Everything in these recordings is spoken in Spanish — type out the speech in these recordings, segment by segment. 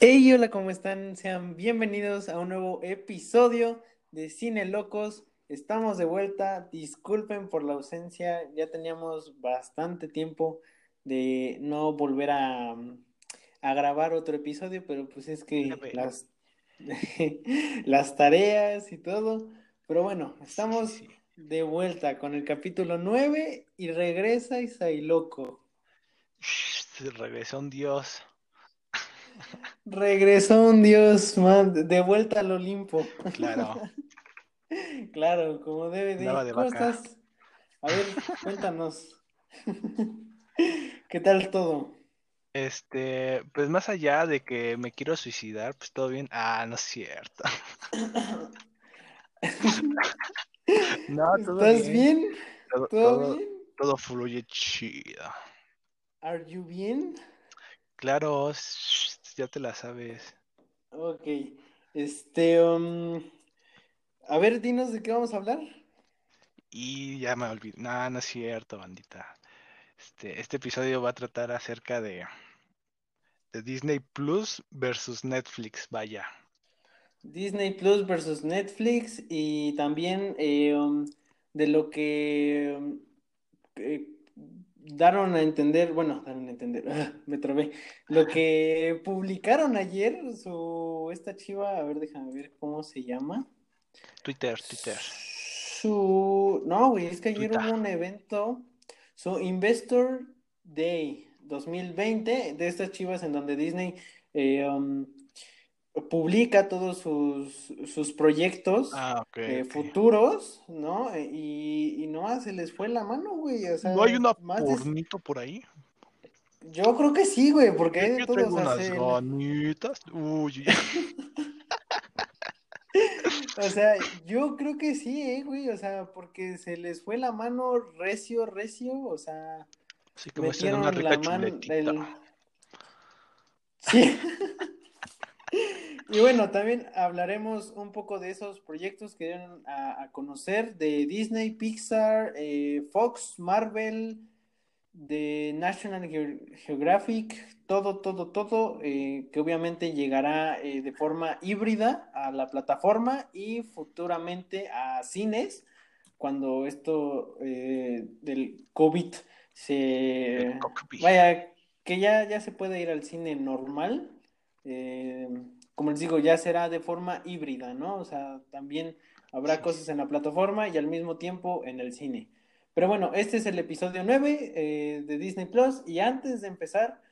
Hey, hola, ¿cómo están? Sean bienvenidos a un nuevo episodio de Cine Locos. Estamos de vuelta. Disculpen por la ausencia. Ya teníamos bastante tiempo de no volver a, a grabar otro episodio, pero pues es que las, las tareas y todo. Pero bueno, estamos de vuelta con el capítulo 9 y regresa Loco. Regresó un dios. Regresó un dios de vuelta al Olimpo. Claro. claro, como debe de. ¿Cómo estás? A ver, cuéntanos. ¿Qué tal todo? Este, pues más allá de que me quiero suicidar, pues todo bien. Ah, no es cierto. no, todo ¿Estás bien? Todo, bien? Todo fluye chido. ¿Are you bien? Claro, ya te la sabes. Ok. Este, um, a ver, dinos de qué vamos a hablar. Y ya me olvidé. No, no es cierto, bandita. Este, este episodio va a tratar acerca de, de Disney Plus versus Netflix, vaya. Disney Plus versus Netflix y también eh, um, de lo que um, eh, daron a entender, bueno, entender, me trabé, lo que publicaron ayer, su, esta chiva, a ver, déjame ver cómo se llama. Twitter, Twitter. Su, no, güey, es que ayer hubo un evento, su Investor Day 2020, de estas chivas en donde Disney eh, um, publica todos sus, sus proyectos ah, eh, futuros, ¿no? Y, y no, se les fue la mano, güey. O sea, ¿No hay una pornito por ahí? Yo creo que sí, güey, porque hay de todos. unas ganitas. Uy. o sea, yo creo que sí, eh, güey. O sea, porque se les fue la mano recio, recio. O sea, como metieron una rica la mano. El... Sí. Y bueno, también hablaremos un poco de esos proyectos que dieron a, conocer de Disney, Pixar, eh, Fox, Marvel, de National Geographic, todo, todo, todo, eh, que obviamente llegará eh, de forma híbrida a la plataforma y futuramente a cines cuando esto del COVID se vaya, que ya, ya se puede ir al cine normal como les digo, ya será de forma híbrida, ¿no? O sea, también habrá cosas en la plataforma y al mismo tiempo en el cine. Pero bueno, este es el episodio 9 eh, de Disney Plus y antes de empezar,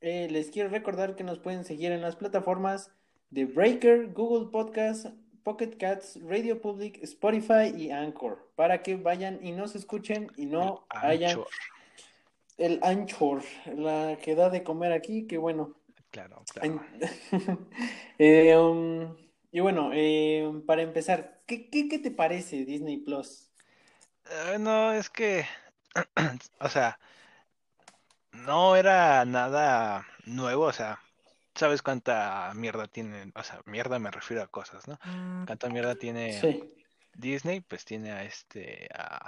eh, les quiero recordar que nos pueden seguir en las plataformas de Breaker, Google Podcast, Pocket Cats, Radio Public, Spotify y Anchor, para que vayan y nos escuchen y no hayan el Anchor, la que da de comer aquí, que bueno, Claro, claro. Eh, um, y bueno, para empezar, ¿qué, ¿qué, te parece Disney Plus? No, es que, o sea, no era nada nuevo, o sea, ¿sabes cuánta mierda tiene? O sea, mierda me refiero a cosas, ¿no? Mm. ¿Cuánta mierda tiene Disney? Pues tiene a este, a,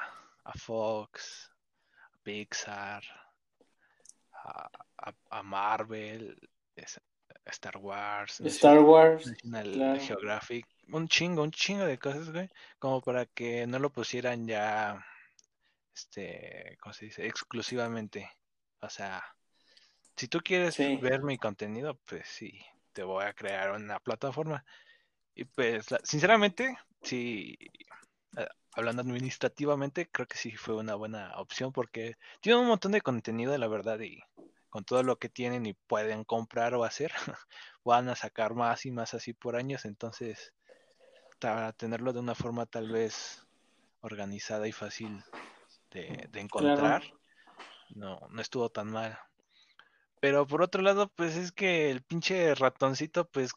Fox, a Pixar, a, a Marvel, Star Wars, Star Wars, National Geographic, un chingo, un chingo de cosas, güey, como para que no lo pusieran ya, este, ¿cómo se dice? Exclusivamente. O sea, si tú quieres ver mi contenido, pues sí, te voy a crear una plataforma. Y pues, sinceramente, sí, eh, hablando administrativamente, creo que sí fue una buena opción porque tiene un montón de contenido, la verdad, y con todo lo que tienen y pueden comprar o hacer, van a sacar más y más así por años, entonces para tenerlo de una forma tal vez organizada y fácil de, encontrar, no, no estuvo tan mal. Pero por otro lado, pues es que el pinche ratoncito, pues,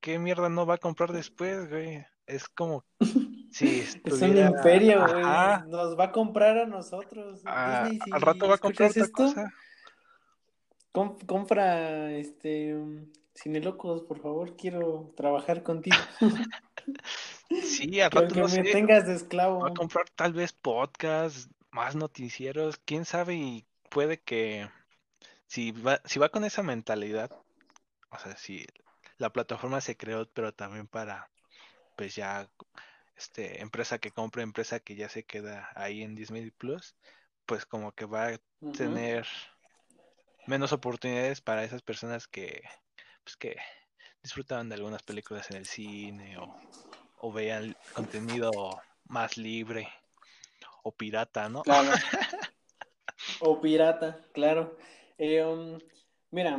¿qué, mierda no va a comprar después, güey? Es como si Es un imperio, güey. Nos va a comprar a nosotros. Ah, al rato va a comprar otra cosa compra este Cine Locos, por favor, quiero trabajar contigo. sí, al rato que me tengas de esclavo. Va a comprar tal vez podcast, más noticieros, quién sabe y puede que si va, si va con esa mentalidad, o sea, si la plataforma se creó, pero también para, pues ya, este, empresa que compra, empresa que ya se queda ahí en Disney Plus, pues como que va a tener menos oportunidades para esas personas que, pues que disfrutaban de algunas películas en el cine o, o vean contenido más libre o pirata, ¿no? Claro. o pirata, claro. Eh, um, mira,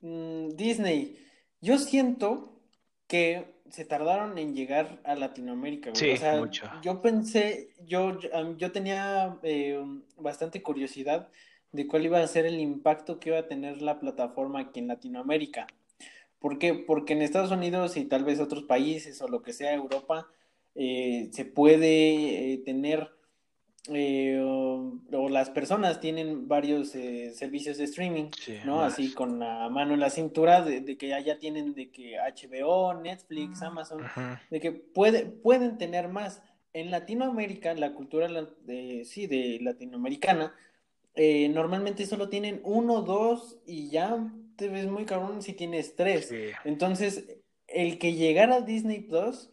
mm, Disney, yo siento que se tardaron en llegar a Latinoamérica, Sí, o sea, mucho. yo pensé, yo, yo tenía eh, bastante curiosidad de cuál iba a ser el impacto que iba a tener la plataforma aquí en Latinoamérica. ¿Por qué? Porque en Estados Unidos y tal vez otros países o lo que sea Europa, eh, se puede eh, tener eh, o, o, las personas tienen varios eh, servicios de streaming, Sí, ¿no? más. Así con la mano en la cintura de, de que ya, ya tienen de que HBO, Netflix, Amazon, de que puede, pueden tener más. En Latinoamérica, la cultura de, sí, de latinoamericana, eh, normalmente solo tienen uno, dos y ya te ves muy cabrón si tienes tres. Sí. Entonces, el que llegara a Disney Plus,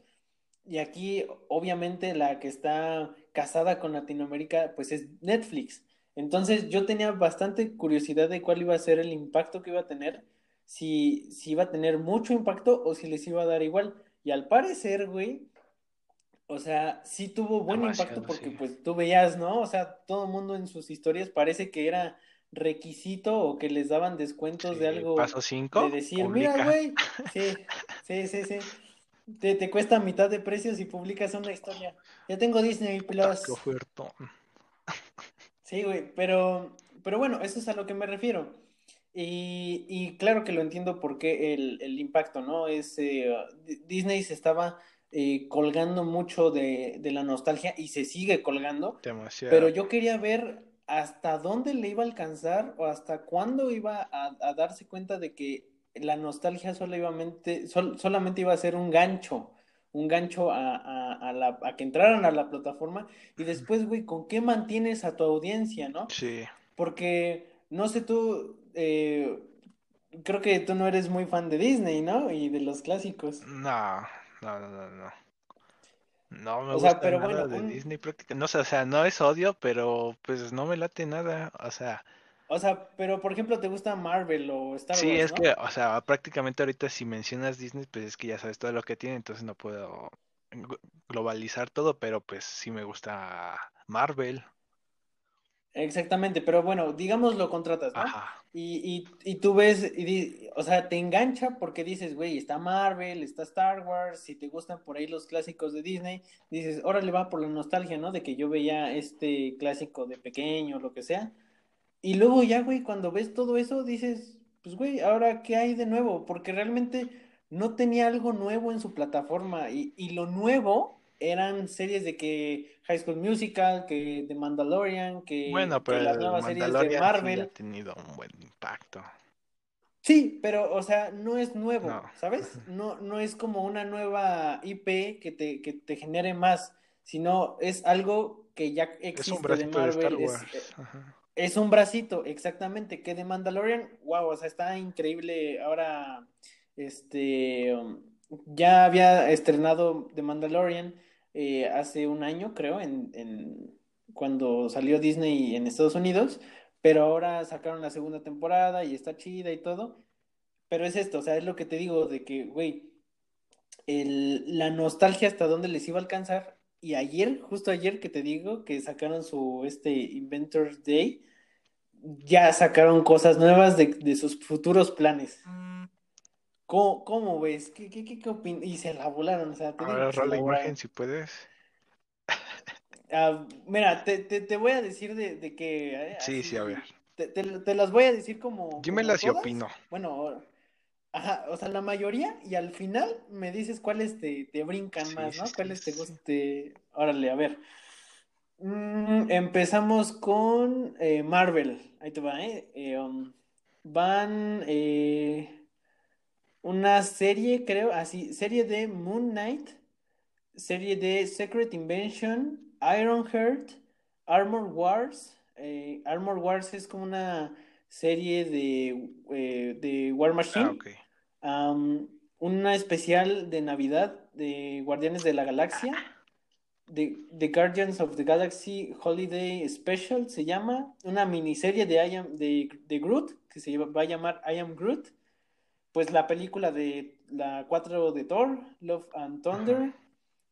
y aquí obviamente la que está casada con Latinoamérica, pues es Netflix. Entonces, yo tenía bastante curiosidad de cuál iba a ser el impacto que iba a tener, si, si iba a tener mucho impacto o si les iba a dar igual. Y al parecer, güey, o sea, sí tuvo buen Demasiado, impacto porque sí. pues tú veías, ¿no? O sea, todo el mundo en sus historias parece que era requisito o que les daban descuentos de algo Paso 5, de decir, mira, güey, sí, sí, sí, sí. Te, te cuesta mitad de precio si publicas una historia. Ya tengo Disney Ah, qué Plus. ofertón. Sí, güey, pero, pero bueno, eso es a lo que me refiero. Y, y claro que lo entiendo porque el, el impacto, ¿no? Es, eh, Di- Disney se estaba eh, colgando mucho de, de la nostalgia y se sigue colgando, Demasiado. pero yo quería ver hasta dónde le iba a alcanzar o hasta cuándo iba a, a darse cuenta de que la nostalgia solamente, sol- solamente iba a ser un gancho, un gancho a, a, a la, a que entraran a la plataforma y después, güey, ¿con qué mantienes a tu audiencia, no? Sí, Porque, no sé tú, eh, creo que tú no eres muy fan de Disney, ¿no? Y de los clásicos. no, no, no, no, no. No me O sea, gusta pero nada bueno, de un- Disney prácticamente. No sé, o sea, no es odio, pero pues no me late nada. O sea, O sea, pero por ejemplo, ¿te gusta Marvel o Star sí, Wars, es no? que, o sea, prácticamente ahorita si mencionas Disney, pues es que ya sabes todo lo que tiene, entonces no puedo glo- globalizar todo, pero pues sí me gusta Marvel. Exactamente, pero bueno, digamos lo contratas, ¿no? Ajá. Y, y, y tú ves, y o sea, te engancha porque dices, güey, está Marvel, está Star Wars, si te gustan por ahí los clásicos de Disney, dices, órale, va por la nostalgia, ¿no? De que yo veía este clásico de pequeño, lo que sea. Y luego ya, güey, cuando ves todo eso, dices, pues, güey, ahora, ¿qué hay de nuevo? Porque realmente no tenía algo nuevo en su plataforma. Y, y lo nuevo eran series de que High School Musical, que The Mandalorian, que, Bueno, que pero las nuevas series de Mandalorian sí ha Marvel. tenido un buen impacto. Sí, pero, o sea, no es nuevo, No. ¿sabes? No, no es como una nueva IP que te, que te genere más, sino es algo que ya Es un existe de bracito de Star Marvel, es, eh, es un bracito, exactamente, que de Mandalorian, wow, o sea, está increíble. Ahora, este, um, ya había estrenado The Mandalorian eh, hace un año, creo, en, en cuando salió Disney en Estados Unidos, pero ahora sacaron la segunda temporada y está chida y todo. Pero es esto, o sea, es lo que te digo de que, güey, la nostalgia hasta dónde les iba a alcanzar. Y ayer, justo ayer que te digo que sacaron su este Inventors Day, ya sacaron cosas nuevas de, de sus futuros planes. ¿Cómo, cómo ves? ¿Qué, qué, qué, qué opin- Y se la volaron, o sea, te Ahora la imagen si puedes. Ah, mira, te, te, te voy a decir de, de que eh, Sí, así, sí, a ver. te, te, te las voy a decir como, y todas. opino. Bueno, ajá, o sea, la mayoría, y al final me dices cuáles te, te brincan Sí, más, ¿no? sí, Cuáles te sí. guste. Órale, a ver. Mm, empezamos con eh, Marvel. Ahí te va, ¿eh? Eh, um, van eh, una serie, creo, así, serie de Moon Knight, serie de Secret Invention, Ironheart, Armor Wars. eh, Armor Wars es como una serie de, eh, de War Machine. Ah, ok. Um, una especial de Navidad de Guardianes de la Galaxia, de, The Guardians of the Galaxy Holiday Special se llama, una miniserie de, I am, de, de Groot, que se va a llamar I Am Groot, pues la película de la 4 de Thor, Love and Thunder,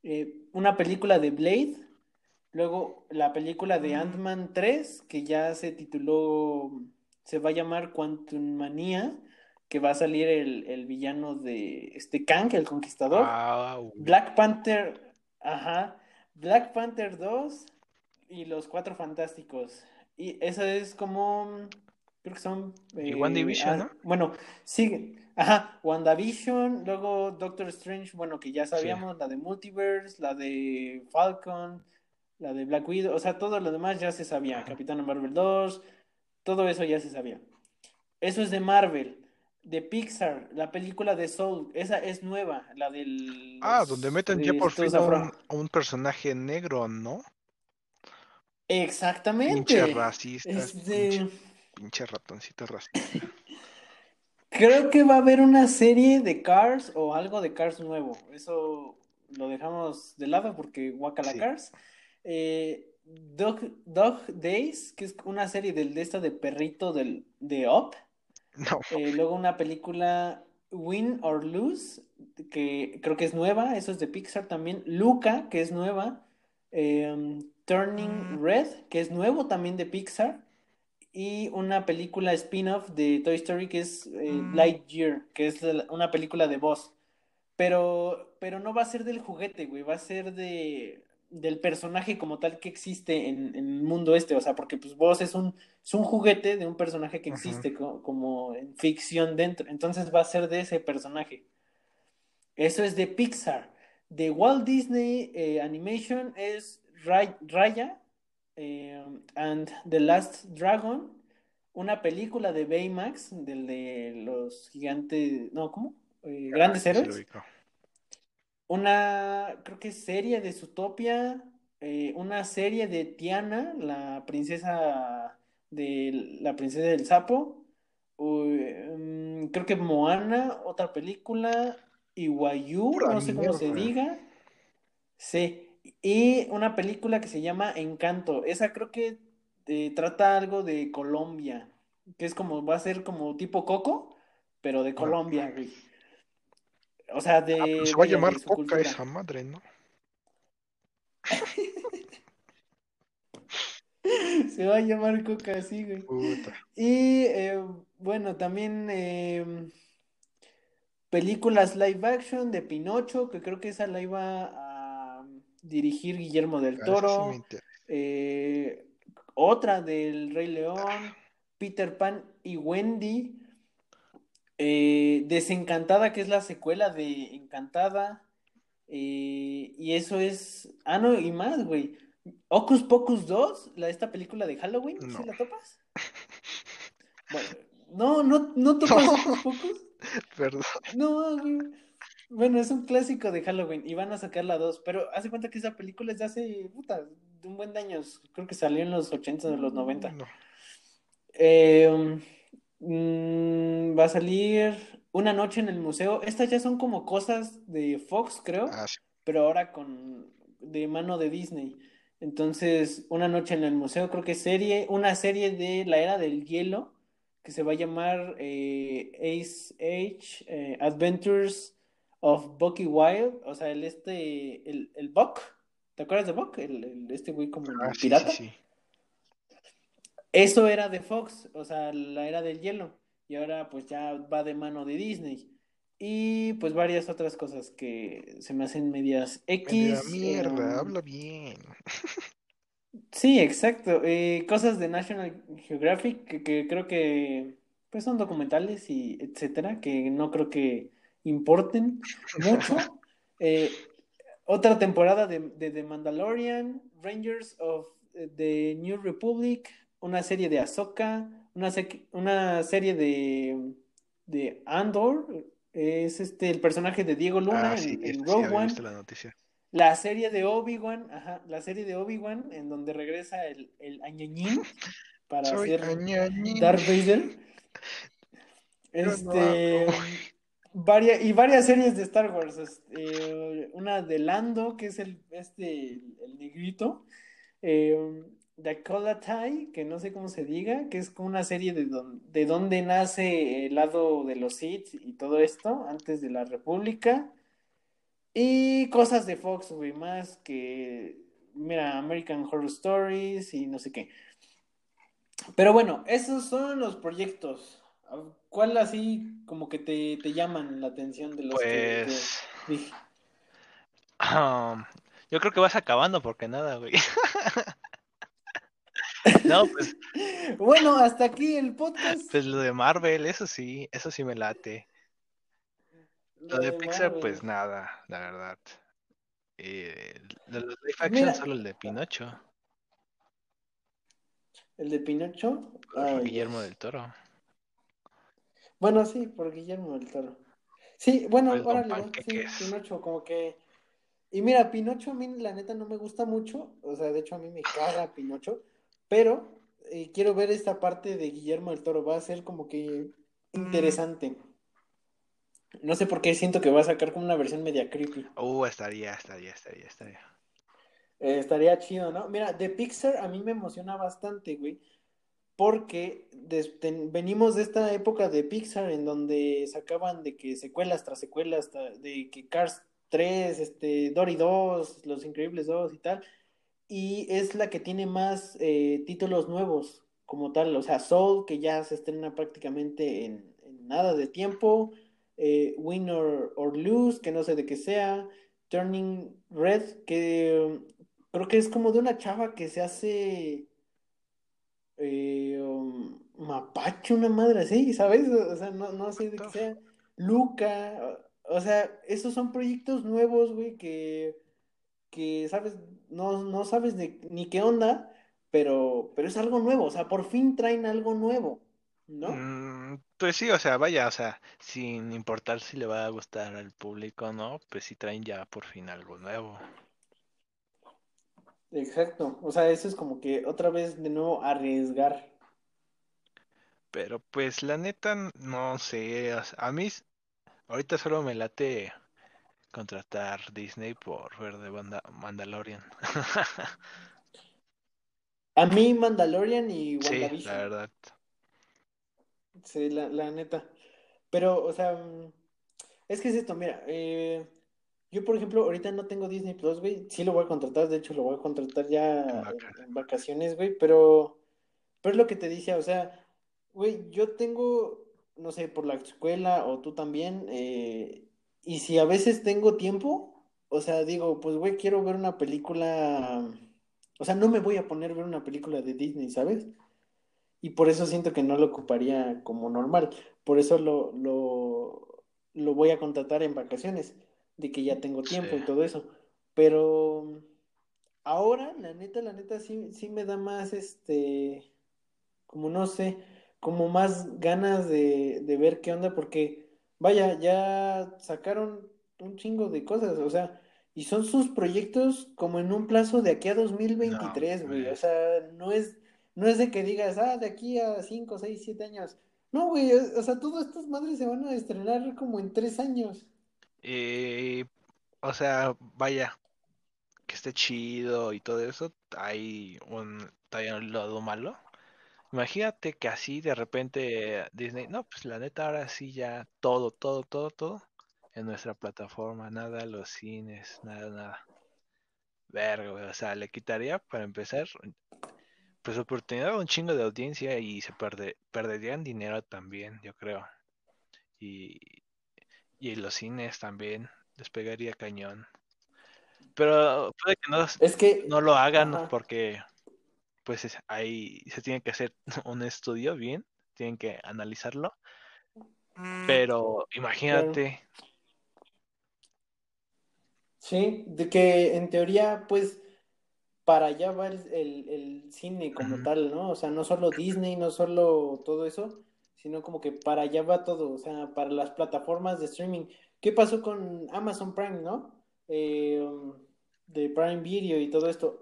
eh, una película de Blade, luego la película de Ant-Man 3, que ya se tituló, se va a llamar Quantum Manía, que va a salir el, villano de este Kang, el conquistador. Black Panther, ajá, Black Panther 2 y los Cuatro Fantásticos. Y eso es como, creo que son... Eh, WandaVision, ¿no? Bueno, sigue. Ajá, WandaVision, luego Doctor Strange, bueno, que ya sabíamos, la de Multiverse, la de Falcon, la de Black Widow, o sea, todo lo demás ya se sabía. Capitán Marvel 2, todo eso ya se sabía. Eso es de Marvel de Pixar, la película de Soul, esa es nueva, la del... Ah, donde meten ya por fin a un, personaje negro, ¿no? Exactamente. Pinche racista. Pinche, ratoncito racista. Creo que va a haber una serie de Cars o algo de Cars nuevo. Eso lo dejamos de lado porque Wakala Cars. Eh, Dog, Dog, Days, que es una serie del, de esta de perrito del, de Up eh, luego una película Win or Lose, que creo que es nueva, eso es de Pixar también. Luca, que es nueva. Em, Turning mm. Red, que es nuevo también de Pixar. Y una película spin-off de Toy Story que es eh, mm. Lightyear, que es una película de voz. Pero, pero no va a ser del juguete, güey, va a ser de del personaje como tal que existe en, el mundo este, o sea, porque pues vos es un, es un juguete de un personaje que existe como en ficción dentro, entonces va a ser de ese personaje. Eso es de Pixar. De Walt Disney eh, Animation es Raya eh, and the Last Dragon, una película de Baymax, del de los gigantes, no, ¿cómo? Eh, grandes héroes. una, creo que serie de Zootopia, eh, una serie de Tiana, la princesa de la princesa del sapo, mm, creo que Moana, otra película, Iwayu, no sé cómo se diga, sí, y una película que se llama Encanto, esa creo que eh, trata algo de Colombia, que es como, va a ser como tipo Coco, pero de Colombia, güey. O sea, de. Ah, se va a llamar Coca esa madre, ¿no? se va a llamar Coca, sí, güey. Y eh, bueno, también eh, películas live action de Pinocho, que creo que esa la iba a dirigir Guillermo del ah, Toro. Eh, otra del Rey León, Peter Pan y Wendy. Eh, Desencantada, que es la secuela de Encantada. Eh, y eso es. Ah, no, y más, güey. Ocus Pocus 2, la, esta película de Halloween, ¿sí la topas? Bueno, no, no, no topas Ocus Pocus. Perdón. No, güey. Bueno, es un clásico de Halloween y van a sacar la 2, pero hace cuenta que esa película es de hace, puta, de un buen de años. Creo que salió en los 80 o los 90. No. Eh, Mm, va a salir Una noche en el museo. Estas ya son como cosas de Fox, creo, ah, pero ahora con de mano de Disney. Entonces, Una noche en el museo, creo que es serie, una serie de la era del hielo que se va a llamar eh, Ace Age eh, Adventures of Bucky Wild, o sea, el este, el, el Buck, ¿te acuerdas de Buck? El, este güey como el ah, pirata. sí. Eso era de Fox, o sea, la era del hielo. Y ahora pues ya va de mano de Disney. Y pues varias otras cosas que se me hacen medias X. mierda, em, habla bien. Sí, exacto. Eh, cosas de National Geographic que, creo que pues son documentales y etcétera, que no creo que importen mucho. Eh, otra temporada de, de The Mandalorian, Rangers of the New Republic, una serie de Ahsoka, una, una serie de, de Andor, es este el personaje de Diego Luna ah, en, Rogue One. La, serie de Obi-Wan, ajá, la serie de Obi-Wan, en donde regresa el, el añañín para hacer Darth Vader. Este, y varias series de Star Wars. este, una de Lando, que es el, este, el, negrito. Eh, Dakota Tai, que no sé cómo se diga, que es como una serie de, don- de dónde nace el lado de los Sith y todo esto, antes de la República. Y cosas de Fox, güey, más que, mira, American Horror Stories y no sé qué. Pero bueno, esos son los proyectos. ¿Cuál así como que te, te llaman la atención de los Pues. que dije? um, yo creo que vas acabando porque nada, güey. No, pues, Bueno, hasta aquí el podcast. pues lo de Marvel, eso sí, eso sí me late. Lo de Pixar, Marvel. pues nada, la verdad. Eh, de los live action, Mira. solo el de Pinocho, ¿El de Pinocho? Ay, Guillermo Dios. del Toro. Bueno, sí, por Guillermo del Toro. Sí, bueno, Pues, órale, sí. Pinocho, como que... Y mira, Pinocho a mí la neta no me gusta mucho, o sea, de hecho a mí me caga Pinocho, pero eh, quiero ver esta parte de Guillermo del Toro, va a ser como que interesante. No sé por qué siento que va a sacar como una versión media creepy. Uh, estaría, estaría, estaría, estaría. Eh, estaría chido, ¿no? Mira, de Pixar a mí me emociona bastante, güey, porque venimos de esta época de Pixar en donde sacaban de que secuelas tras secuelas, de que Cars 3, este, Dory 2, Los Increíbles 2 y tal, y es la que tiene más eh, títulos nuevos como tal, o sea, Soul, que ya se estrena prácticamente en, nada de tiempo, eh, Win or, Lose, que no sé de qué sea, Turning Red, que creo que es como de una chava que se hace eh, um, mapache, una madre así, ¿sabes? O sea, no, no sé de qué sea. Luca, o, o sea, esos son proyectos nuevos, güey, que, que, ¿sabes? No, no sabes de, ni qué onda, pero, pero es algo nuevo, o sea, por fin traen algo nuevo, ¿no? Mm, pues sí, o sea, vaya, o sea, sin importar si le va a gustar al público o no, pues sí traen ya por fin algo nuevo. Exacto, o sea, eso es como que otra vez de nuevo arriesgar. Pero pues la neta, no sé, a mí ahorita solo me late contratar Disney por ver de banda Mandalorian. A mí Mandalorian y Sí, la WandaVision. verdad. Sí, la, la neta. Pero, o sea, mm, es que es esto, mira, eh, yo por ejemplo, ahorita no tengo Disney Plus, güey, sí lo voy a contratar, de hecho lo voy a contratar ya En en, vaca. en vacaciones, güey, pero, pero es lo que te decía, o sea, güey, yo tengo, no sé, por la escuela o tú también, eh, y si a veces tengo tiempo, o sea, digo, pues, güey, quiero ver una película, o sea, no me voy a poner a ver una película de Disney, ¿sabes? Y por eso siento que no lo ocuparía como normal. Por eso lo, lo, lo voy a contratar en vacaciones, de que ya tengo Sí. tiempo y todo eso. Pero ahora, la neta, la neta, sí, sí me da más, este, como no sé, como más ganas de, de ver qué onda, porque vaya, ya sacaron un chingo de cosas, o sea, y son sus proyectos como en un plazo de aquí a No, 2023, güey, o pues, sea, no es, no es de que digas, ah, de aquí a 5, 6, 7 años. No, güey, o, o sea, todas estas madres se van a estrenar como en 3 años. Eh, o sea, vaya, que esté chido y todo eso, hay un, lado malo. Imagínate que así de repente Disney, no, pues la neta ahora sí ya todo, todo, todo, todo en nuestra plataforma, nada los cines, nada, nada. Verga, o sea, le quitaría para empezar, pues oportunidad un chingo de audiencia y se perde, perderían dinero también, yo creo. Y, y los cines también, despegaría cañón. Pero puede que no, Es que, no lo hagan ajá, porque pues es- ahí se tiene que hacer un estudio bien, tienen que analizarlo. Pero imagínate, Sí, de que en teoría, pues, para allá va el, el- el cine como tal, ¿no? O sea, no solo Disney, no solo todo eso, sino como que para allá va todo, o sea, para las plataformas de streaming. ¿Qué pasó con Amazon Prime, no? Eh, um, de Prime Video y todo esto.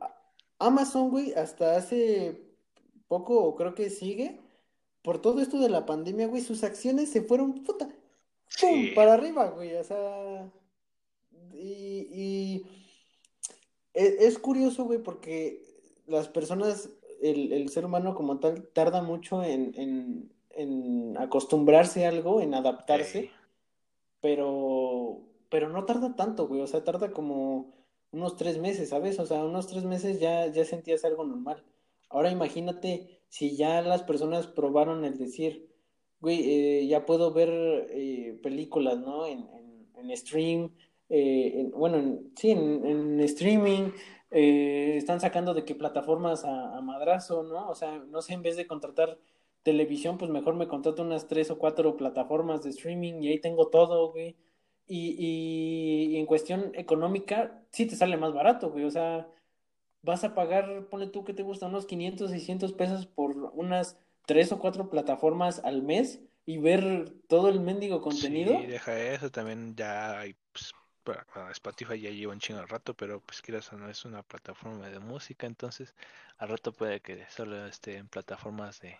Amazon, güey, hasta hace poco, o creo que sigue, por todo esto de la pandemia, güey, sus acciones se fueron, puta, ¡pum! Para arriba, güey, o sea, y, y e, es, curioso, güey, porque las personas, el, el, ser humano como tal, tarda mucho en, en, en acostumbrarse a algo, en adaptarse, pero, pero no tarda tanto, güey, o sea, tarda como unos tres meses, ¿sabes? O sea, unos tres meses ya, ya sentías algo normal. Ahora imagínate si ya las personas probaron el decir, güey, eh, ya puedo ver eh, películas, ¿no? En, en, stream, eh, bueno, sí, en, streaming, están sacando de qué plataformas a, a, madrazo, ¿no? O sea, no sé, en vez de contratar televisión, pues mejor me contrato unas tres o cuatro plataformas de streaming y ahí tengo todo, güey. Y, y, en cuestión económica, sí te sale más barato, güey. O sea, vas a pagar, pone tú que te gusta, unos 500, 600 pesos por unas tres o cuatro plataformas al mes y ver todo el mendigo contenido. Sí, deja eso, también ya hay, pues, Spotify ya lleva un chingo de rato, pero pues quieras o no es una plataforma de música, entonces al rato puede que solo esté en plataformas de,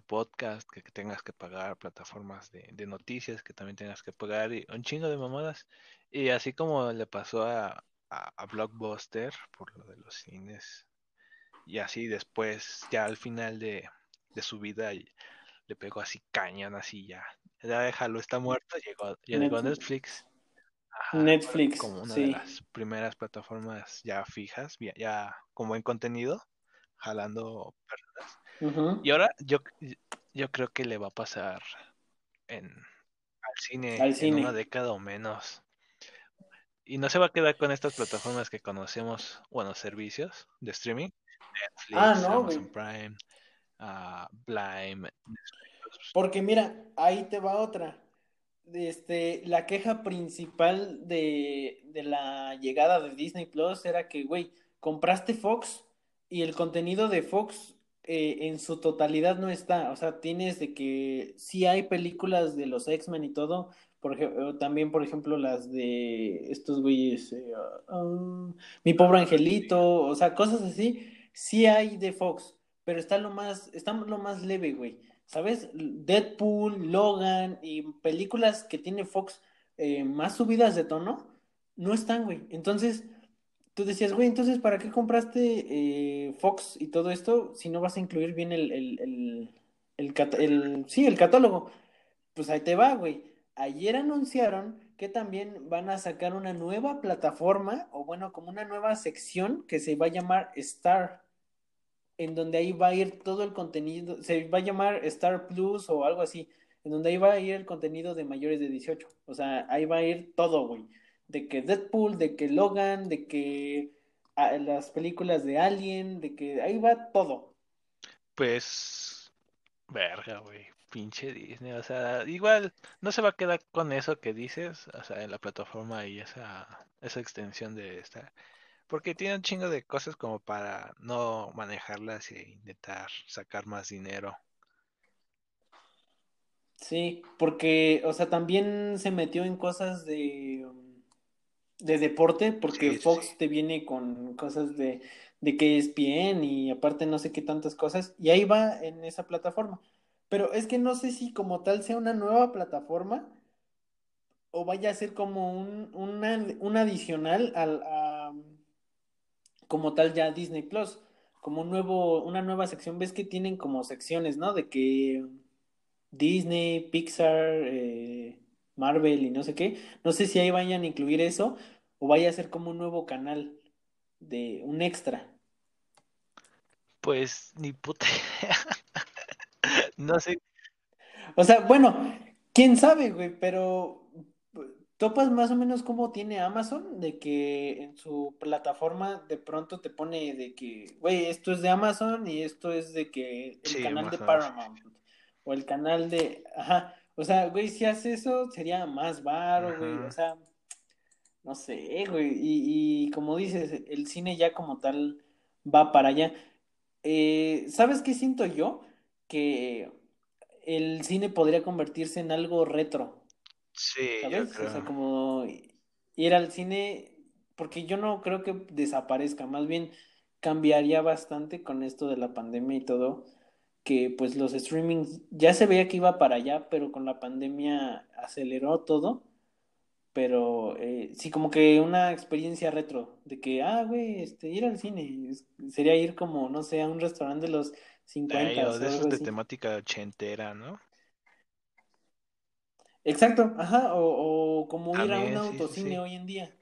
de podcast, que, tengas que pagar plataformas de, de, noticias, que también tengas que pagar y un chingo de mamadas. Y así como le pasó a, a, Blockbuster por lo de los cines. Y así después, ya al final de, su vida, le pegó así cañón, así ya. Ya déjalo, está muerto, llegó, ya llegó Netflix. Netflix. Como una de las primeras plataformas ya fijas, ya, como en contenido, jalando Y ahora yo, yo creo que le va a pasar en, al cine, en una década o menos. Y no se va a quedar con estas plataformas que conocemos, bueno, servicios de streaming. Netflix, ah, Amazon Prime, uh, Porque mira, ahí te va otra. Este, la queja principal de, de la llegada de Disney Plus era que, güey, compraste Fox y el contenido de Fox eh, en su totalidad no está. O sea, tienes de que sí hay películas de los X-Men y todo, por ejemplo, también, por ejemplo, las de estos güeyes, eh, ah, Mi Pobre Angelito, o sea, cosas así, sí hay de Fox, pero está lo más, está lo más leve, güey. ¿Sabes? Deadpool, Logan y películas que tiene Fox eh, más subidas de tono, no están, güey. Entonces, tú decías, güey, entonces, ¿para qué compraste eh, Fox y todo esto si no vas a incluir bien el, el, el, el, el sí, el catálogo? Pues ahí te va, güey ayer anunciaron que también van a sacar una nueva plataforma, o bueno, como una nueva sección que se va a llamar Star, en donde ahí va a ir todo el contenido, se va a llamar Star Plus o algo así, en donde ahí va a ir el contenido de mayores de 18. O sea, ahí va a ir todo, güey. De que Deadpool, de que Logan, de que ah, las películas de Alien, de que ahí va todo. Pues, verga, güey pinche Disney, o sea, igual no se va a quedar con eso que dices, o sea, en la plataforma y esa, esa extensión de esta, porque tiene un chingo de cosas como para no manejarlas e intentar sacar más dinero. Sí, porque, o sea, también se metió en cosas de, de deporte, porque Fox te viene con cosas de, de que es bien y aparte no sé qué tantas cosas, y ahí va en esa plataforma. Pero es que no sé si como tal sea una nueva plataforma o vaya a ser como un, un adicional al, a, como tal ya Disney Plus, como un nuevo, una nueva sección. Ves que tienen como secciones, ¿no? De que Disney, Pixar, eh, Marvel y no sé qué. No sé si ahí vayan a incluir eso o vaya a ser como un nuevo canal de un extra. Pues ni puta no sé. O sea, bueno, quién sabe, güey, pero topas más o menos cómo tiene Amazon, de que en su plataforma de pronto te pone de que, güey, esto es de Amazon y esto es de que el canal de Paramount o el canal de, ajá, o sea, güey, si hace eso sería más baro, güey, o sea, no sé, güey, y, y como dices, el cine ya como tal va para allá. Eh, ¿Sabes qué siento yo? que el cine podría convertirse en algo retro. Sí, ¿sabes? O sea, como ir al cine, porque yo no creo que desaparezca, más bien cambiaría bastante con esto de la pandemia y todo, que pues los streamings ya se veía que iba para allá, pero con la pandemia aceleró todo. Pero eh, sí, como que una experiencia retro, de que, ah, güey, este, ir al cine, sería ir como, no sé, a un restaurante de los 50 o de esos de temática ochentera, ¿no? Exacto, ajá, o, como ir a un autocine hoy en día.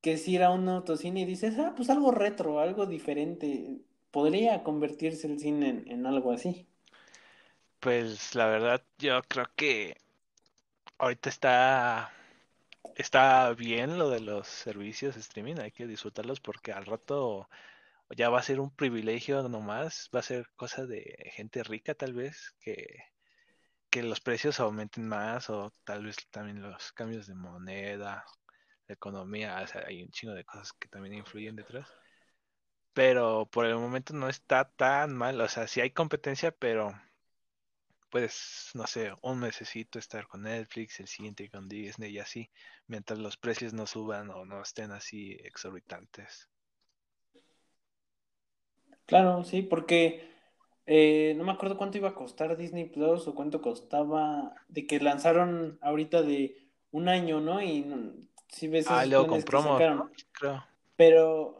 Que si ir a un autocine y dices, ah, pues algo retro, algo diferente, podría convertirse el cine en, algo así. Pues la verdad, yo creo que ahorita está está bien lo de los servicios streaming, hay que disfrutarlos porque al rato ya va a ser un privilegio nomás, va a ser cosa de gente rica tal vez que que los precios aumenten más o tal vez también los cambios de moneda, de economía, hay un chingo de cosas que también influyen detrás. Pero por el momento no está tan mal, o sea, sí hay competencia, pero puedes, no sé, un mesecito estar con Netflix, el siguiente con Disney y así, mientras los precios no suban o no estén así exorbitantes. Claro, sí, porque eh, no me acuerdo cuánto iba a costar Disney Plus o cuánto costaba de que lanzaron ahorita de un año, ¿no? Y si ves ah, luego con promo, creo. Pero,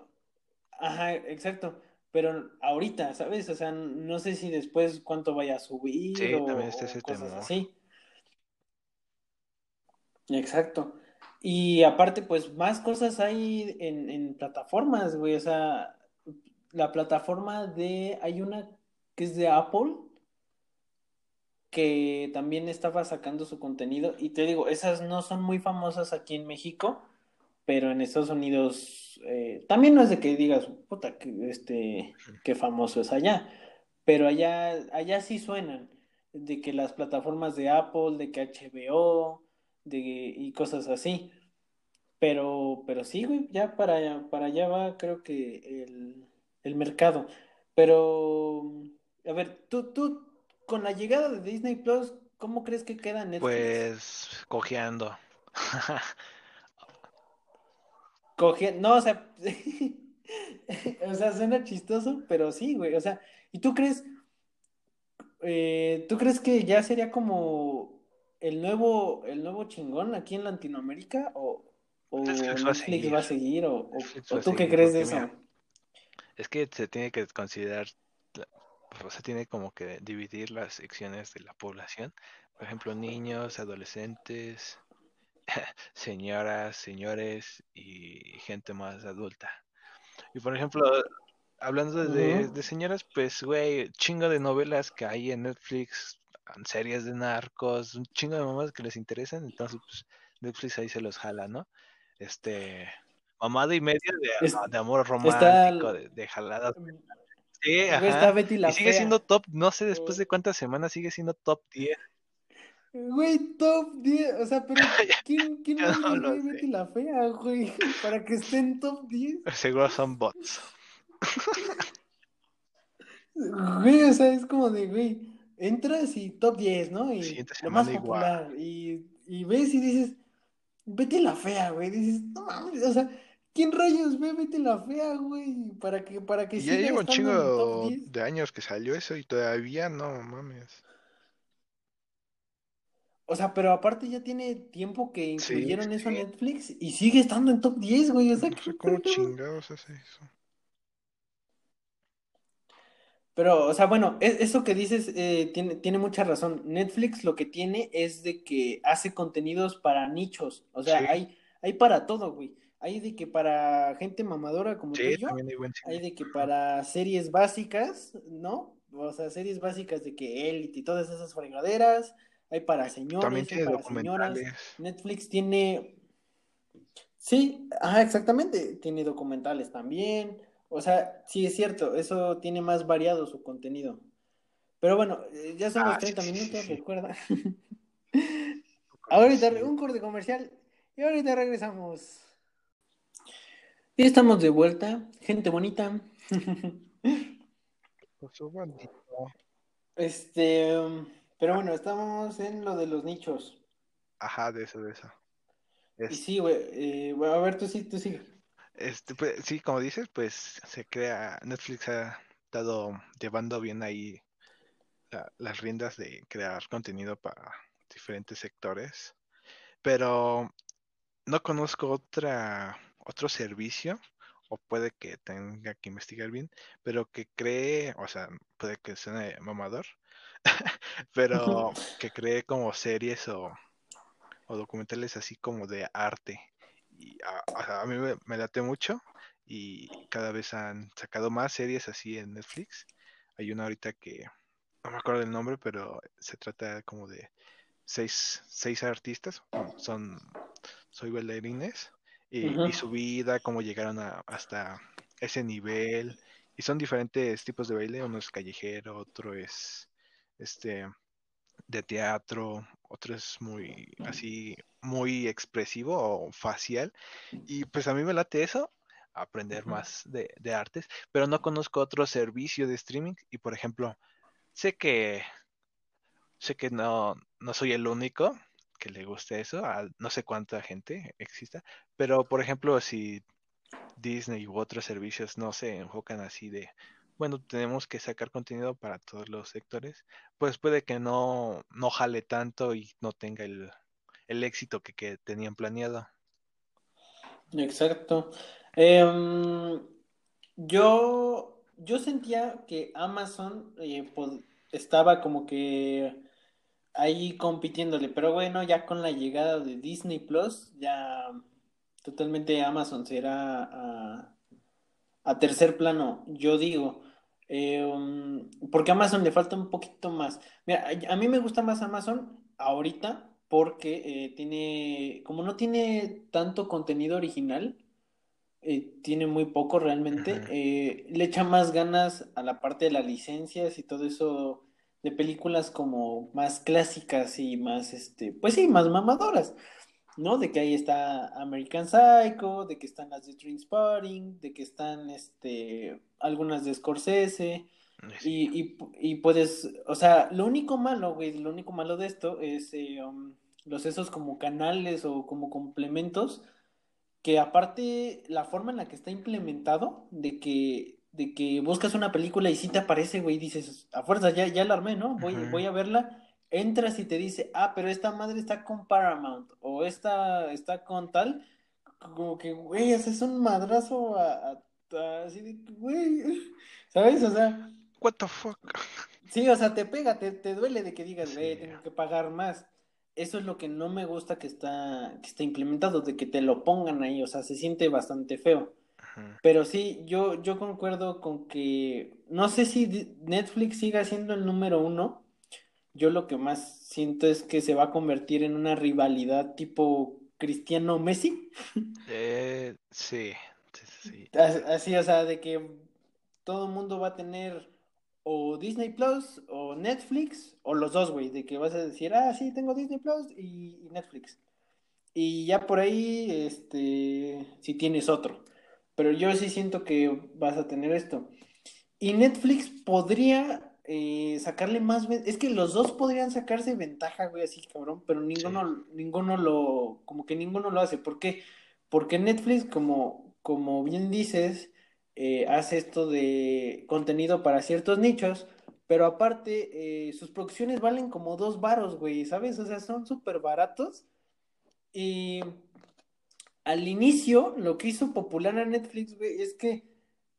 ajá, exacto. Pero ahorita, ¿sabes? O sea, no sé si después cuánto vaya a subir sí, o, también está ese cosas así. Exacto. Y aparte, pues más cosas hay en, en plataformas, güey. O sea, la plataforma de. Hay una que es de Apple, que también estaba sacando su contenido. Y te digo, esas no son muy famosas aquí en México, pero en Estados Unidos eh, también no es de que digas, puta, que, este, qué famoso es allá. Pero allá, allá sí suenan, de que las plataformas de Apple, de que HBO, de, y cosas así. Pero, pero sí, güey, ya para, para allá va, creo que el, el mercado. Pero a ver, tú, tú, con la llegada de Disney Plus, ¿cómo crees que queda Netflix? Pues cojeando. Cojeando, no, o sea, o sea, suena chistoso, pero sí, güey, o sea, ¿y tú crees, eh, tú crees que ya sería como el nuevo, el nuevo chingón aquí en Latinoamérica o, o Netflix, va a seguir, o, tú qué crees de eso? es que se tiene que considerar pues, se tiene como que dividir las secciones de la población. Por ejemplo, niños, adolescentes, señoras, señores y gente más adulta. Y por ejemplo, hablando de, señoras, pues, güey, chingo de novelas que hay en Netflix, series de narcos, un chingo de mamás que les interesan, entonces, pues, Netflix ahí se los jala, ¿no? Este, mamada y media de, amor romántico, de, de jaladas Sí, y sigue siendo top, no sé después de cuántas semanas sigue siendo top 10. Güey, top 10, o sea, pero ¿quién, quién no Betty la fea, güey? Para que esté en top 10. Seguro son bots. Güey, o sea, es como de, güey, entras y top 10, ¿no? Y lo más popular. Y, y ves y dices, vete la fea, güey. Dices, no mames, o sea, ¿Quién rayos ve Vete la Fea, güey? Para que, para que Ya lleva un chingo de años que salió eso y todavía no mames. O sea, pero aparte ya tiene tiempo que incluyeron eso en Netflix y sigue estando en top 10, güey. O sea, no sé cómo chingados hace eso. Pero, o sea, bueno, e, eso que dices eh, tiene, tiene mucha razón. Netflix lo que tiene es de que hace contenidos para nichos. O sea, hay, hay para todo, güey. Hay de que para gente mamadora como tú y yo, hay, de que para series básicas, ¿no? O sea, series básicas de que Elite y todas esas fregaderas, hay para señores, hay para señoras. Netflix tiene Sí, ajá, exactamente, tiene documentales también. O sea, sí es cierto, eso tiene más variado su contenido. Pero bueno, eh, ya son los 30 ah, minutos, recuerda. ahorita un corte comercial y ahorita regresamos. Y estamos de vuelta, gente bonita. este, pero bueno, estamos en lo de los nichos. Ajá, de eso, de eso. Y sí, güey, eh, a ver, tú sí, tú sí. Este, pues, sí, como dices, pues se crea, Netflix ha estado llevando bien ahí las riendas de crear contenido para diferentes sectores, pero no conozco otra otro servicio o puede que tenga que investigar bien, pero que cree, o sea, puede que sea mamador, pero que cree como series o, documentales así como de arte. Y a, a mí me, me, late mucho y cada vez han sacado más series así en Netflix. Hay una ahorita que no me acuerdo del nombre, pero se trata como de seis, seis artistas, son soy bailarines y, su vida, cómo llegaron a, hasta ese nivel. Y son diferentes tipos de baile, uno es callejero, otro es este de teatro, otro es muy así, muy expresivo o facial. Y pues a mí me late eso, aprender más de, de, artes, pero no conozco otro servicio de streaming. Y por ejemplo, sé que sé que no, no soy el único, que le guste eso, a no sé cuánta gente exista, pero por ejemplo, si Disney u otros servicios no se enfocan así de, bueno, tenemos que sacar contenido para todos los sectores, pues puede que no, no jale tanto y no tenga el, el éxito que, que, tenían planeado. Exacto. Em, yo, yo sentía que Amazon eh, estaba como que ahí compitiéndole, pero bueno, ya con la llegada de Disney Plus, ya totalmente Amazon será a, tercer plano, yo digo. Eh, um, porque a Amazon le falta un poquito más. Mira, a, mí me gusta más Amazon ahorita porque eh, tiene, como no tiene tanto contenido original, eh, tiene muy poco realmente, le echa más ganas a la parte de las licencias y todo eso de películas como más clásicas y más, este, pues sí, más mamadoras, ¿no? De que ahí está American Psycho, de que están las de Spotting, de que están, este, algunas de Scorsese, y, y, y, puedes, o sea, lo único malo, güey, lo único malo de esto es eh, um, los esos como canales o como complementos, que aparte la forma en la que está implementado, de que de que buscas una película y sí te aparece, güey, dices, a fuerza, ya, ya la armé, ¿no? Voy, voy a verla, entras y te dice, ah, pero esta madre está con Paramount, o esta está con tal, como que, güey, es un madrazo a, así de, güey, ¿sabes? O sea... What the fuck? Sí, o sea, te pega, te, te duele de que digas, güey, tengo que pagar más. Eso es lo que no me gusta que está, que está implementado, de que te lo pongan ahí, o sea, se siente bastante feo. Pero sí, yo, yo concuerdo con que no sé si Netflix siga siendo el número uno. Yo lo que más siento es que se va a convertir en una rivalidad tipo Cristiano Messi. Eh, sí, Así, o sea, de que todo el mundo va a tener o Disney Plus o Netflix o los dos, güey, de que vas a decir, ah, sí, tengo Disney Plus y, y Netflix. Y ya por ahí, este, si tienes otro pero yo sí siento que vas a tener esto. Y Netflix podría eh, sacarle más... Es que los dos podrían sacarse ventaja, güey, así cabrón, pero ninguno, ninguno lo... Como que ninguno lo hace. ¿Por qué? Porque Netflix, como, como bien dices, eh, hace esto de contenido para ciertos nichos, pero aparte, eh, sus producciones valen como dos varos, güey, ¿sabes? O sea, son súper baratos. Y al inicio, lo que hizo popular a Netflix, güey, es que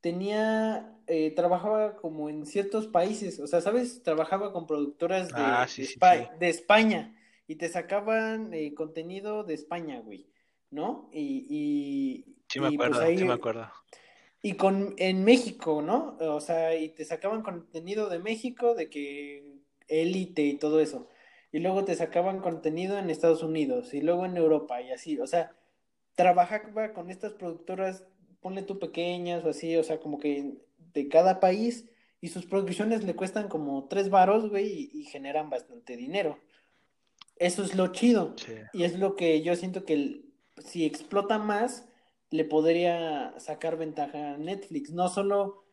tenía, eh, trabajaba como en ciertos países, o sea, ¿sabes? Trabajaba con productoras de, ah, de, España y te sacaban eh, contenido de España, güey, ¿no? Y, y sí me pues acuerdo, sí me acuerdo. Y con en México, ¿no? O sea, y te sacaban contenido de México, de que élite y todo eso. Y luego te sacaban contenido en Estados Unidos y luego en Europa y así, o sea, trabajaba con estas productoras, ponle tú pequeñas o así, o sea, como que de cada país, y sus producciones le cuestan como tres varos, güey, y, generan bastante dinero. Eso es lo chido. Y es lo que yo siento que si explota más, le podría sacar ventaja a Netflix. No solo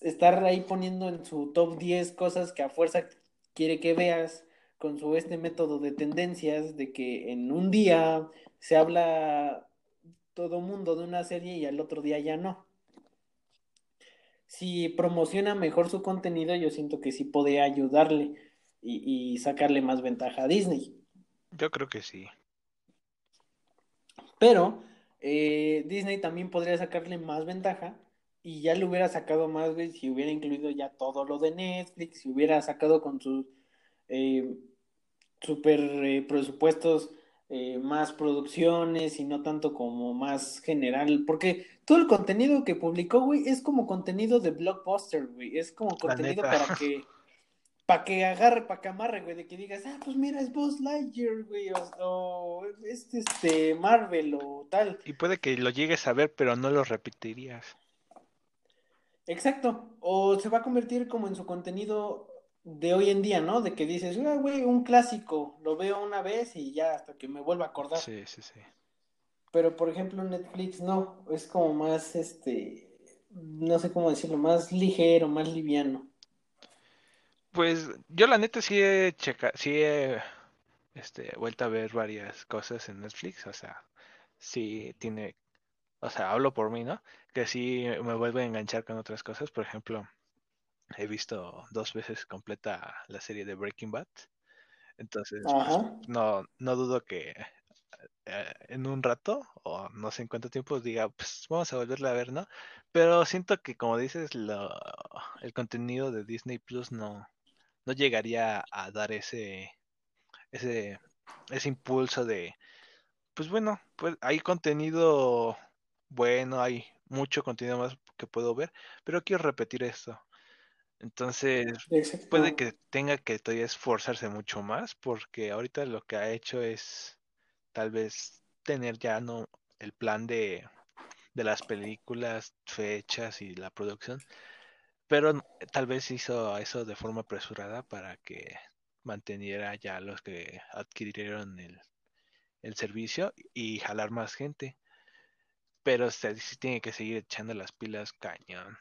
estar ahí poniendo en su top 10 cosas que a fuerza quiere que veas con su este método de tendencias, de que en un día se habla todo mundo de una serie y al otro día ya no. Si promociona mejor su contenido, yo siento que sí podría ayudarle y, y sacarle más ventaja a Disney. Yo creo que sí. Pero eh, Disney también podría sacarle más ventaja y ya le hubiera sacado más, güey, si hubiera incluido ya todo lo de Netflix, si hubiera sacado con sus eh, super eh, presupuestos eh, más producciones y no tanto como más general, porque todo el contenido que publicó, güey, es como contenido de blockbuster, güey, es como contenido para que para que agarre, para que amarre, güey, de que digas, ah, pues mira, es Buzz Lightyear, güey, o, o es este Marvel o tal. Y puede que lo llegues a ver, pero no lo repetirías. Exacto, o se va a convertir como en su contenido de hoy en día, ¿no? De que dices, ah, güey, un clásico, lo veo una vez y ya hasta que me vuelva a acordar. Sí, sí, sí. Pero por ejemplo Netflix no, es como más, este, no sé cómo decirlo, más ligero, más liviano. Pues yo la neta sí he checa, sí he este, vuelto a ver varias cosas en Netflix, o sea, sí tiene, o sea, hablo por mí, ¿no? Que sí me vuelve a enganchar con otras cosas, por ejemplo, he visto dos veces completa la serie de Breaking Bad, entonces pues, no, no dudo que eh, en un rato o no sé en cuánto tiempo diga, pues vamos a volverla a ver, ¿no? Pero siento que como dices, lo, el contenido de Disney Plus no, no llegaría a dar ese, ese, ese impulso de, pues bueno, pues hay contenido bueno, hay mucho contenido más que puedo ver, pero quiero repetir esto. Entonces, puede que tenga que todavía esforzarse mucho más, porque ahorita lo que ha hecho es tal vez tener ya no el plan de, de las películas, fechas y la producción, pero tal vez hizo eso de forma apresurada para que manteniera ya los que adquirieron el, el servicio y jalar más gente. Pero se sí tiene que seguir echando las pilas cañón.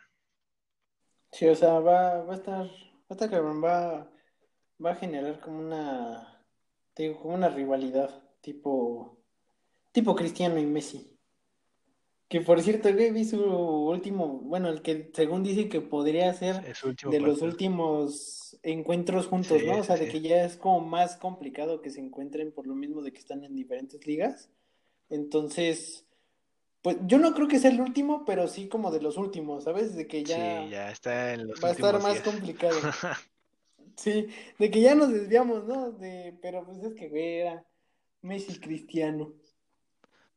Sí, o sea, va, va a estar, va a estar cabrón, va, va a generar como una, digo, como una rivalidad, tipo, tipo Cristiano y Messi. Que por cierto, güey, vi su último, bueno, el que según dice que podría ser de los últimos encuentros juntos, ¿no? O sea, de que ya es como más complicado que se encuentren por lo mismo de que están en diferentes ligas. Entonces, pues yo no creo que sea el último, pero sí como de los últimos, ¿sabes? De que ya, sí, ya está en va a estar más complicado. sí, de que ya nos desviamos, ¿no? De, pero pues es que, güey, era Messi Cristiano.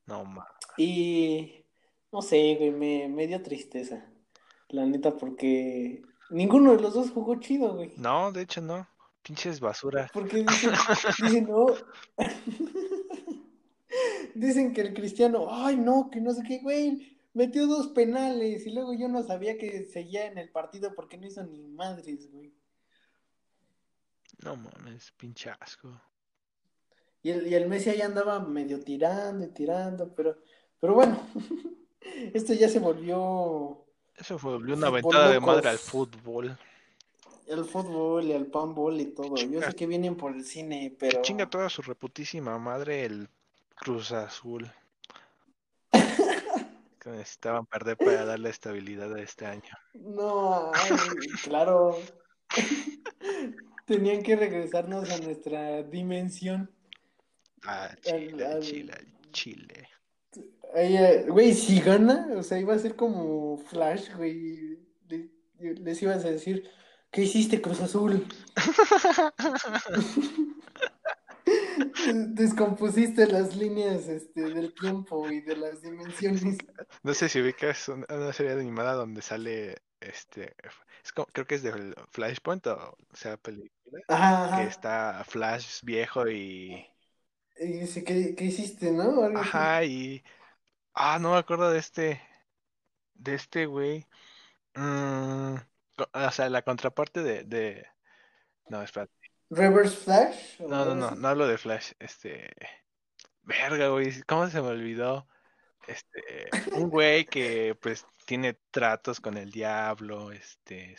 No, más. Y no sé, güey, me, me dio tristeza. La neta, porque ninguno de los dos jugó chido, güey. No, de hecho no. Pinches basura. Porque dicen, dicen no. Dicen que el cristiano, ay no, que no sé qué, güey, metió dos penales y luego yo no sabía que seguía en el partido porque no hizo ni madres, güey. No mames, pinche asco. Y el, y el Messi ahí andaba medio tirando y tirando, pero, pero bueno. Esto ya se volvió. Eso volvió una ventada de madre al fútbol. Al fútbol y al panball y todo. Yo sé que vienen por el cine, pero. chinga toda su reputísima madre el Cruz Azul. que necesitaban perder para darle estabilidad a este año. No, claro. Tenían que regresarnos a nuestra dimensión. Ah, Chile, Chile, Chile. Güey, si gana, o sea, iba a ser como Flash, güey. Les ibas a decir, ¿qué hiciste, Cruz Azul? Descompusiste las líneas este, del tiempo y de las dimensiones. No sé si ubicas una serie animada donde sale este creo que es de Flashpoint o sea película que está Flash viejo y y dice ¿qué, qué hiciste, no? Ajá, y Ah, no me acuerdo de este. De este güey. Mm, o sea, la contraparte de, de... No, espérate. ¿Reverse Flash? No, no, no, no hablo de Flash. Este. Verga, güey. ¿Cómo se me olvidó? Este. Un güey que pues tiene tratos con el diablo. Este.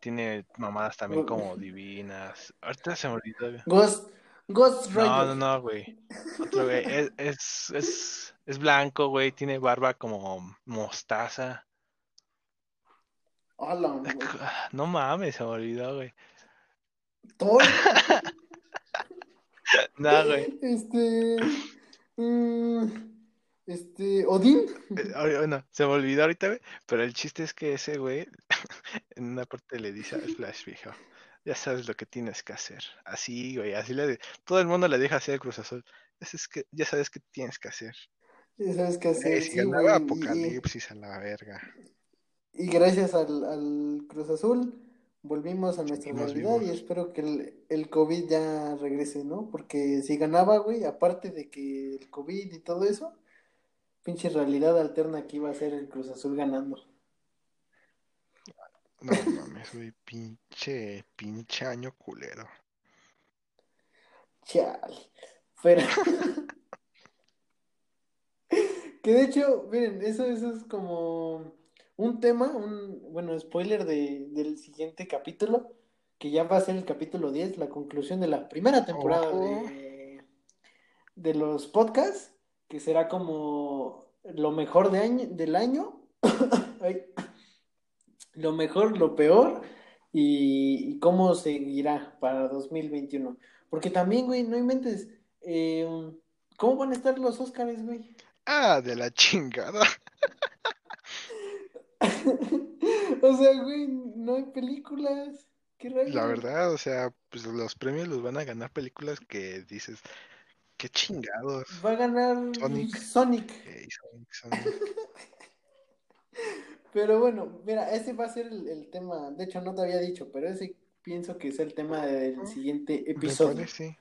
Tiene mamadas también como divinas. Ahorita se me olvidó. Ghost. Ghost Rider. No, no, no, güey. Otro güey. Es, es, es, es blanco, güey. Tiene barba como mostaza. Hola, güey. No mames, se me olvidó, güey. Thor, No, güey. este, mm, este, Odín. Eh, Bueno, se me olvidó ahorita, güey. Pero el chiste es que ese güey, en una parte le dice al Flash, viejo, ya sabes lo que tienes que hacer. Así, güey, así le... Todo el mundo le deja hacer el Cruz Azul. Es, que ya sabes qué tienes que hacer. Ya sabes qué Eh, hacer, sí, ganaba güey. y- Apocalipsis a la verga. Y, gracias al, al Cruz Azul volvimos a nuestra realidad y espero que el, el COVID ya regrese, ¿no? Porque si ganaba, güey, aparte de que el COVID y todo eso, pinche realidad alterna que iba a ser el Cruz Azul ganando. No mames, güey, pinche, pinche año culero. Chale. Pero. que de hecho, miren, eso, eso es como un tema, un, bueno, spoiler de, del siguiente capítulo, que ya va a ser el capítulo 10, la conclusión de la primera temporada de, de los podcasts, que será como lo mejor de año, del año, lo mejor, lo peor, y, y cómo seguirá para 2021. Porque también, güey, no inventes, eh, ¿cómo van a estar los Óscares, güey? Ah, de la chingada. O sea, güey, no hay películas. ¿Qué rayos? La verdad, o sea, pues los premios los van a ganar películas que dices, qué chingados. Va a ganar Sonic. Sonic. Sonic, Sonic. Pero bueno, mira, ese va a ser el, el tema. De hecho, no te había dicho, pero ese pienso que es el tema del siguiente Me episodio. parece.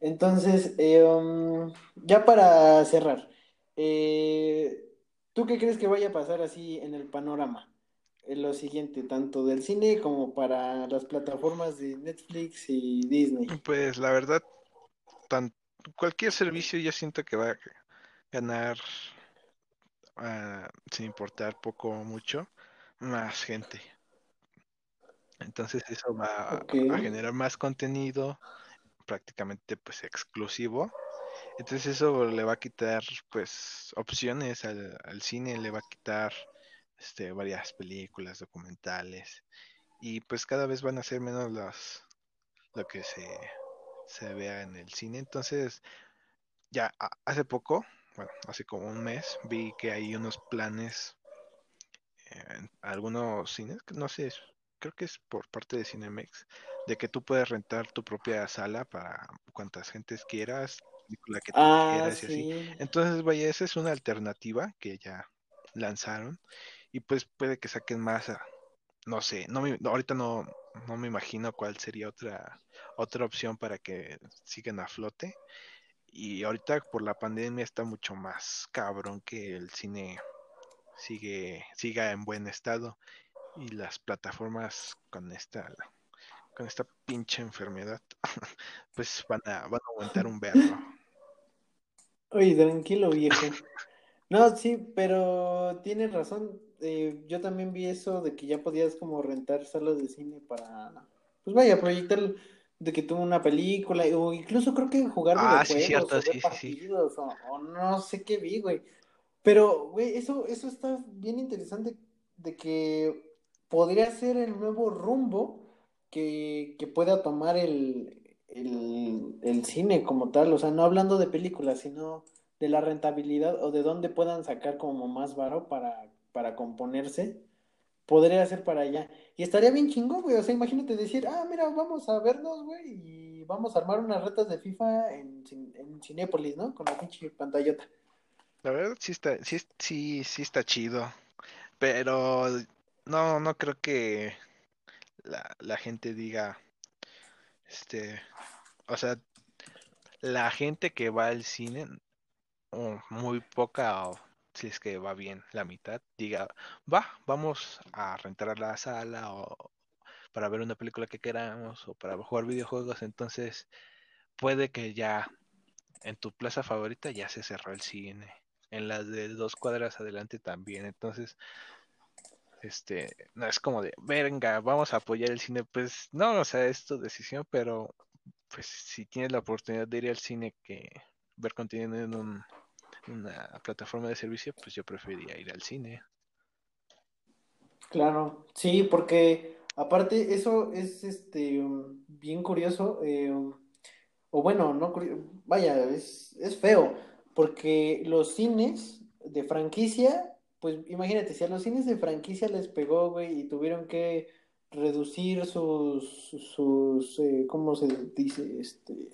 Entonces, eh, um, ya para cerrar, eh, ¿tú qué crees que vaya a pasar así en el panorama? Lo siguiente, tanto del cine como para las plataformas de Netflix y Disney. Pues la verdad, tan, cualquier servicio yo siento que va a ganar, ah, sin importar poco o mucho, más gente. Entonces eso va Ok. a generar más contenido, prácticamente pues exclusivo. Entonces eso le va a quitar pues opciones al, al cine, le va a quitar este, varias películas, documentales y pues cada vez van a ser menos las lo que se, se vea en el cine. Entonces ya hace poco, bueno, hace como un mes, vi que hay unos planes en algunos cines, no sé, creo que es por parte de Cinemex, de que tú puedes rentar tu propia sala para cuantas gentes quieras, película que tú Ah, quieras y así. sí. Entonces, vaya, esa es una alternativa que ya lanzaron y pues puede que saquen más, a- no sé, no me- ahorita no, no me imagino cuál sería otra, otra opción para que sigan a flote. Y ahorita por la pandemia está mucho más cabrón que el cine sigue, siga en buen estado y las plataformas con esta con esta pinche enfermedad pues van a, van a aumentar un verbo. Oye, tranquilo, viejo. No, sí, pero tienes razón. Eh, yo también vi eso de que ya podías como rentar salas de cine para, pues vaya, proyectar de que tuvo una película o incluso creo que jugar Ah, sí, cierto, o sí, partidos o, o no sé qué vi, güey. Pero, güey, eso, eso está bien interesante de que podría ser el nuevo rumbo que, que pueda tomar el, el, el cine como tal. O sea, no hablando de películas, sino de la rentabilidad o de dónde puedan sacar como más varo para, para componerse. Podría ser para allá. Y estaría bien chingón, güey. O sea, imagínate decir, ah, mira, vamos a vernos, güey, y vamos a armar unas retas de FIFA en, en ¿no? Con la pinche pantallota. La verdad sí está, sí, sí, sí está chido. Pero no, no creo que la, la gente diga, este, o sea, la gente que va al cine, o muy poca, si es que va bien la mitad, diga, va, vamos a rentar la sala o para ver una película que queramos o para jugar videojuegos, entonces puede que ya en tu plaza favorita ya se cerró el cine, en las de dos cuadras adelante también, entonces este, no es como de, venga, vamos a apoyar el cine, pues no, o sea, es tu decisión, pero pues si tienes la oportunidad de ir al cine que ver contenido en un, una plataforma de servicio, pues yo preferiría ir al cine. Claro, sí, porque aparte eso es este bien curioso, eh, o bueno, no vaya, es, es feo, porque los cines de franquicia, pues imagínate, si a los cines de franquicia les pegó, güey, y tuvieron que reducir sus, sus, eh, ¿cómo se dice? Este,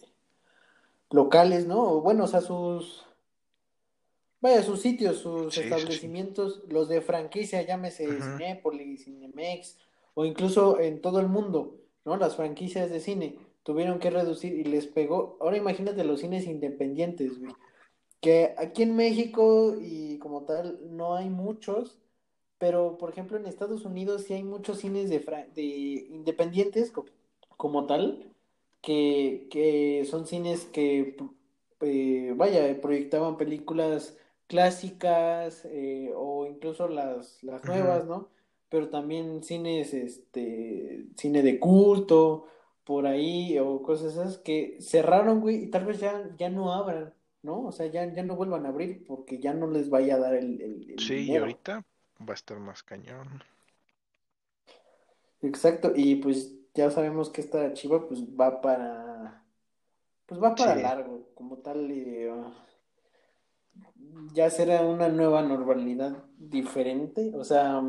locales, ¿no? Bueno, o sea, sus Vaya, sus sitios, sus Sí, sí, sí. establecimientos, los de franquicia, llámese Ujú. Cinépolis, Cinemex, o incluso en todo el mundo, ¿no? Las franquicias de cine tuvieron que reducir y les pegó. Ahora imagínate los cines independientes, güey. Que aquí en México y como tal no hay muchos, pero por ejemplo en Estados Unidos sí hay muchos cines de, fra- de independientes co- como tal, que, que son cines que, eh, vaya, proyectaban películas clásicas eh, o incluso las, las nuevas, ¿no? Pero también cines, este, cine de culto, por ahí, o cosas esas que cerraron, güey, y tal vez ya, ya no abran, ¿no? O sea, ya, ya no vuelvan a abrir porque ya no les vaya a dar el, el, el Sí, y ahorita va a estar más cañón. Exacto, y pues ya sabemos que esta chiva pues va para, pues va para Sí, largo, como tal, eh, ya será una nueva normalidad diferente, o sea,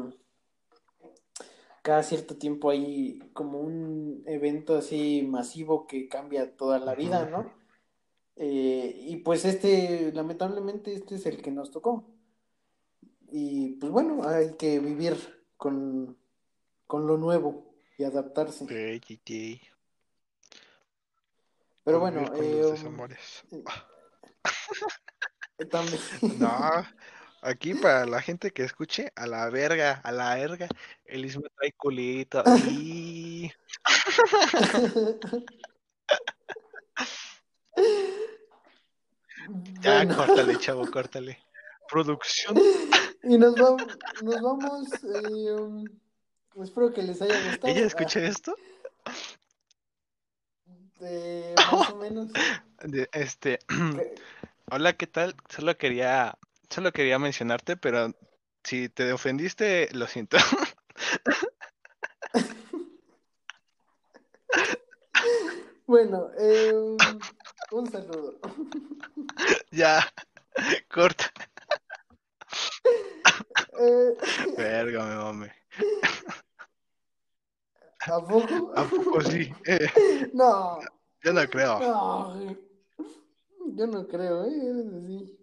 cada cierto tiempo hay como un evento así masivo que cambia toda la vida. ¿no? Eh, y pues este, lamentablemente, este es el que nos tocó. Y pues bueno, hay que vivir con, con lo nuevo y adaptarse. Pero bueno, eh, también. No, aquí para la gente que escuche, a la verga, a la verga. El Isma trae culito. Y ya, Bueno, córtale, chavo, córtale. Producción. y nos vamos, nos vamos, eh, um, espero que les haya ¿Ella gustado, ah, escucha esto? eh, más o menos. De- Este, hola, ¿qué tal? Solo quería, solo quería mencionarte, pero si te ofendiste, lo siento. Bueno, eh, un saludo. Ya, corta. Eh, Verga, me mame. ¿a poco? ¿A poco sí? Eh, No, yo no creo. no, yo no creo, ¿eh? Eres así.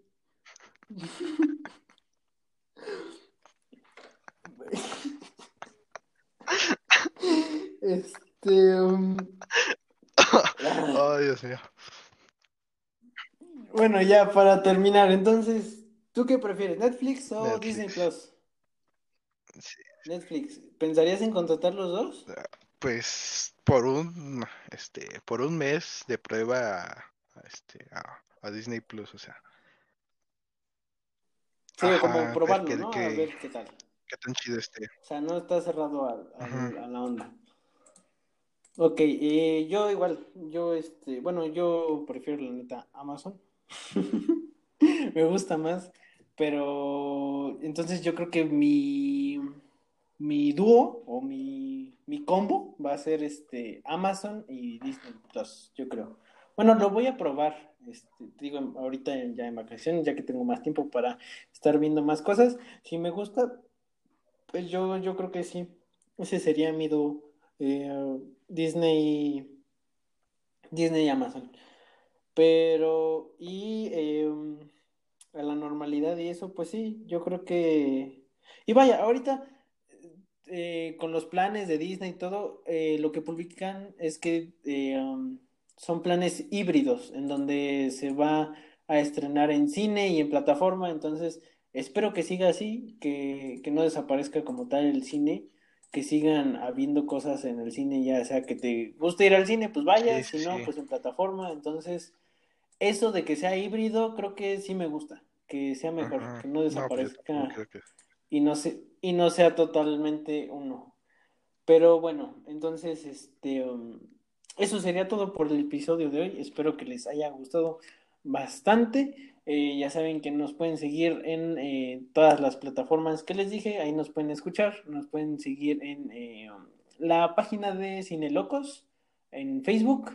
Este, um, ah, Oh, Dios mío. bueno, ya para terminar, entonces, ¿tú qué prefieres, Netflix o Disney. Plus? Sí, Netflix, ¿pensarías en contratar los dos? Pues por un, este, por un mes de prueba este, a, a Disney Plus, o sea, Sí, como ajá, probarlo, ¿no? A ver qué tal. qué tan chido esté. O sea, no está cerrado a la onda. Ok, eh, yo igual, yo este, bueno, yo prefiero la neta Amazon. Me gusta más, pero entonces yo creo que mi, mi dúo o mi, mi combo va a ser este Amazon y Disney Plus, yo creo. Bueno, lo voy a probar, este, te digo, ahorita ya en vacaciones, ya que tengo más tiempo para estar viendo más cosas. Si me gusta, pues yo, yo creo que sí. Ese sería mi dúo. Eh, Disney, Disney y Amazon. Pero, y eh, a la normalidad y eso, pues sí, yo creo que... Y vaya, ahorita eh, con los planes de Disney y todo, eh, lo que publican es que um, son planes híbridos, en donde se va a estrenar en cine y en plataforma, entonces espero que siga así, que, que no desaparezca como tal el cine, que sigan habiendo cosas en el cine, ya sea que te guste ir al cine, pues sí, si no, sí. pues en plataforma, entonces eso de que sea híbrido, creo que sí me gusta, que sea mejor, que no No, pues desaparezca que y no, se, y no sea totalmente uno. Pero bueno, entonces, este, um, eso sería todo por el episodio de hoy. Espero que les haya gustado bastante. Eh, ya saben que nos pueden seguir en eh, todas las plataformas que les dije, ahí nos pueden escuchar, nos pueden seguir en eh, la página de Cine Locos, en Facebook,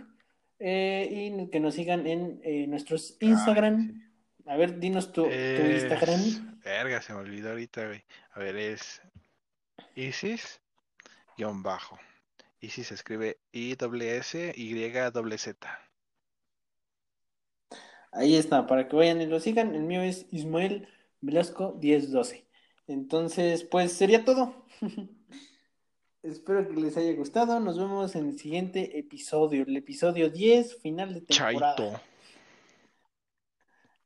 y que nos sigan en nuestros Instagram. A ver, dinos tu, Instagram. Verga, se me olvidó ahorita, güey. A ver, es Isis Isis se escribe I W S Y W Z. Ahí está, para que vayan y lo sigan. El mío es Ismael Velasco 1012. Entonces, pues sería todo. Espero que les haya gustado. Nos vemos en el siguiente episodio, el episodio 10, final de temporada. Chaito.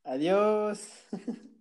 Adiós.